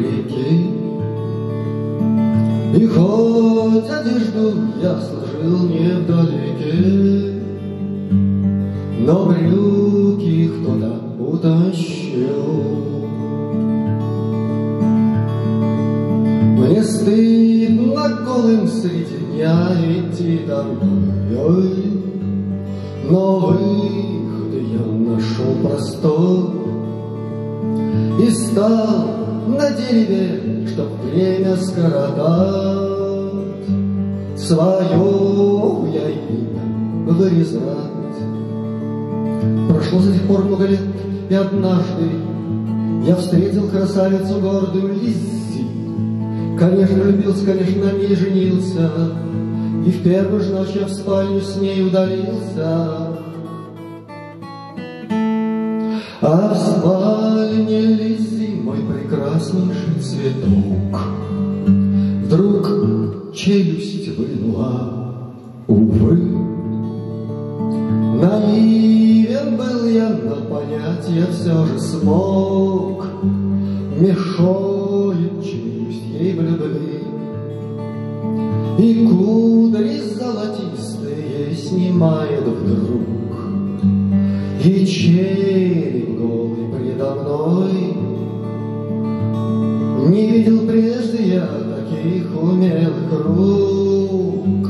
реке, И хоть одежду я сложил не вдалеке, Но брюки кто-то утащил. Мне стыдно голым среди дня идти домой, Но выход я нашел простой И стал на дереве, чтоб время скоротать, Свое я имя вырезать. Прошло с тех пор много лет, и однажды Я встретил красавицу гордую Лиззи, Конечно, влюбился, конечно, на ней женился, И в первую же ночь я в спальню с ней удалился. А в спальне Лизи прекраснейший цветок Вдруг челюсть вынула, увы. Наивен был я, но понять я все же смог. Мешает челюсть ей в любви. И кудри золотистые снимает вдруг. И череп голый предо мной Не видел прежде я таких умелых рук.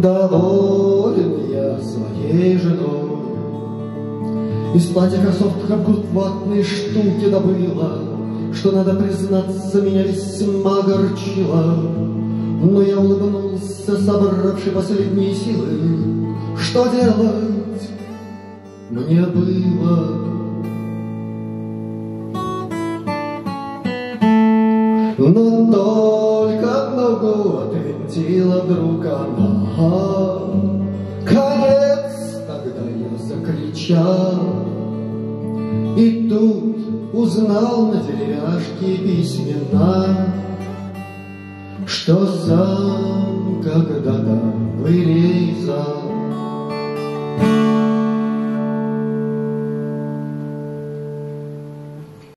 Доволен я своей женой. Из платья кроссовок как ватные штуки добыла Что, надо признаться, меня весьма огорчило. Но я улыбнулся, собравший последние силы. Что делать? Мне было? Но только ногу отвинтила вдруг она. Конец, тогда я закричал. И тут узнал на деревяшке письмена, Что сам когда-то вырезал.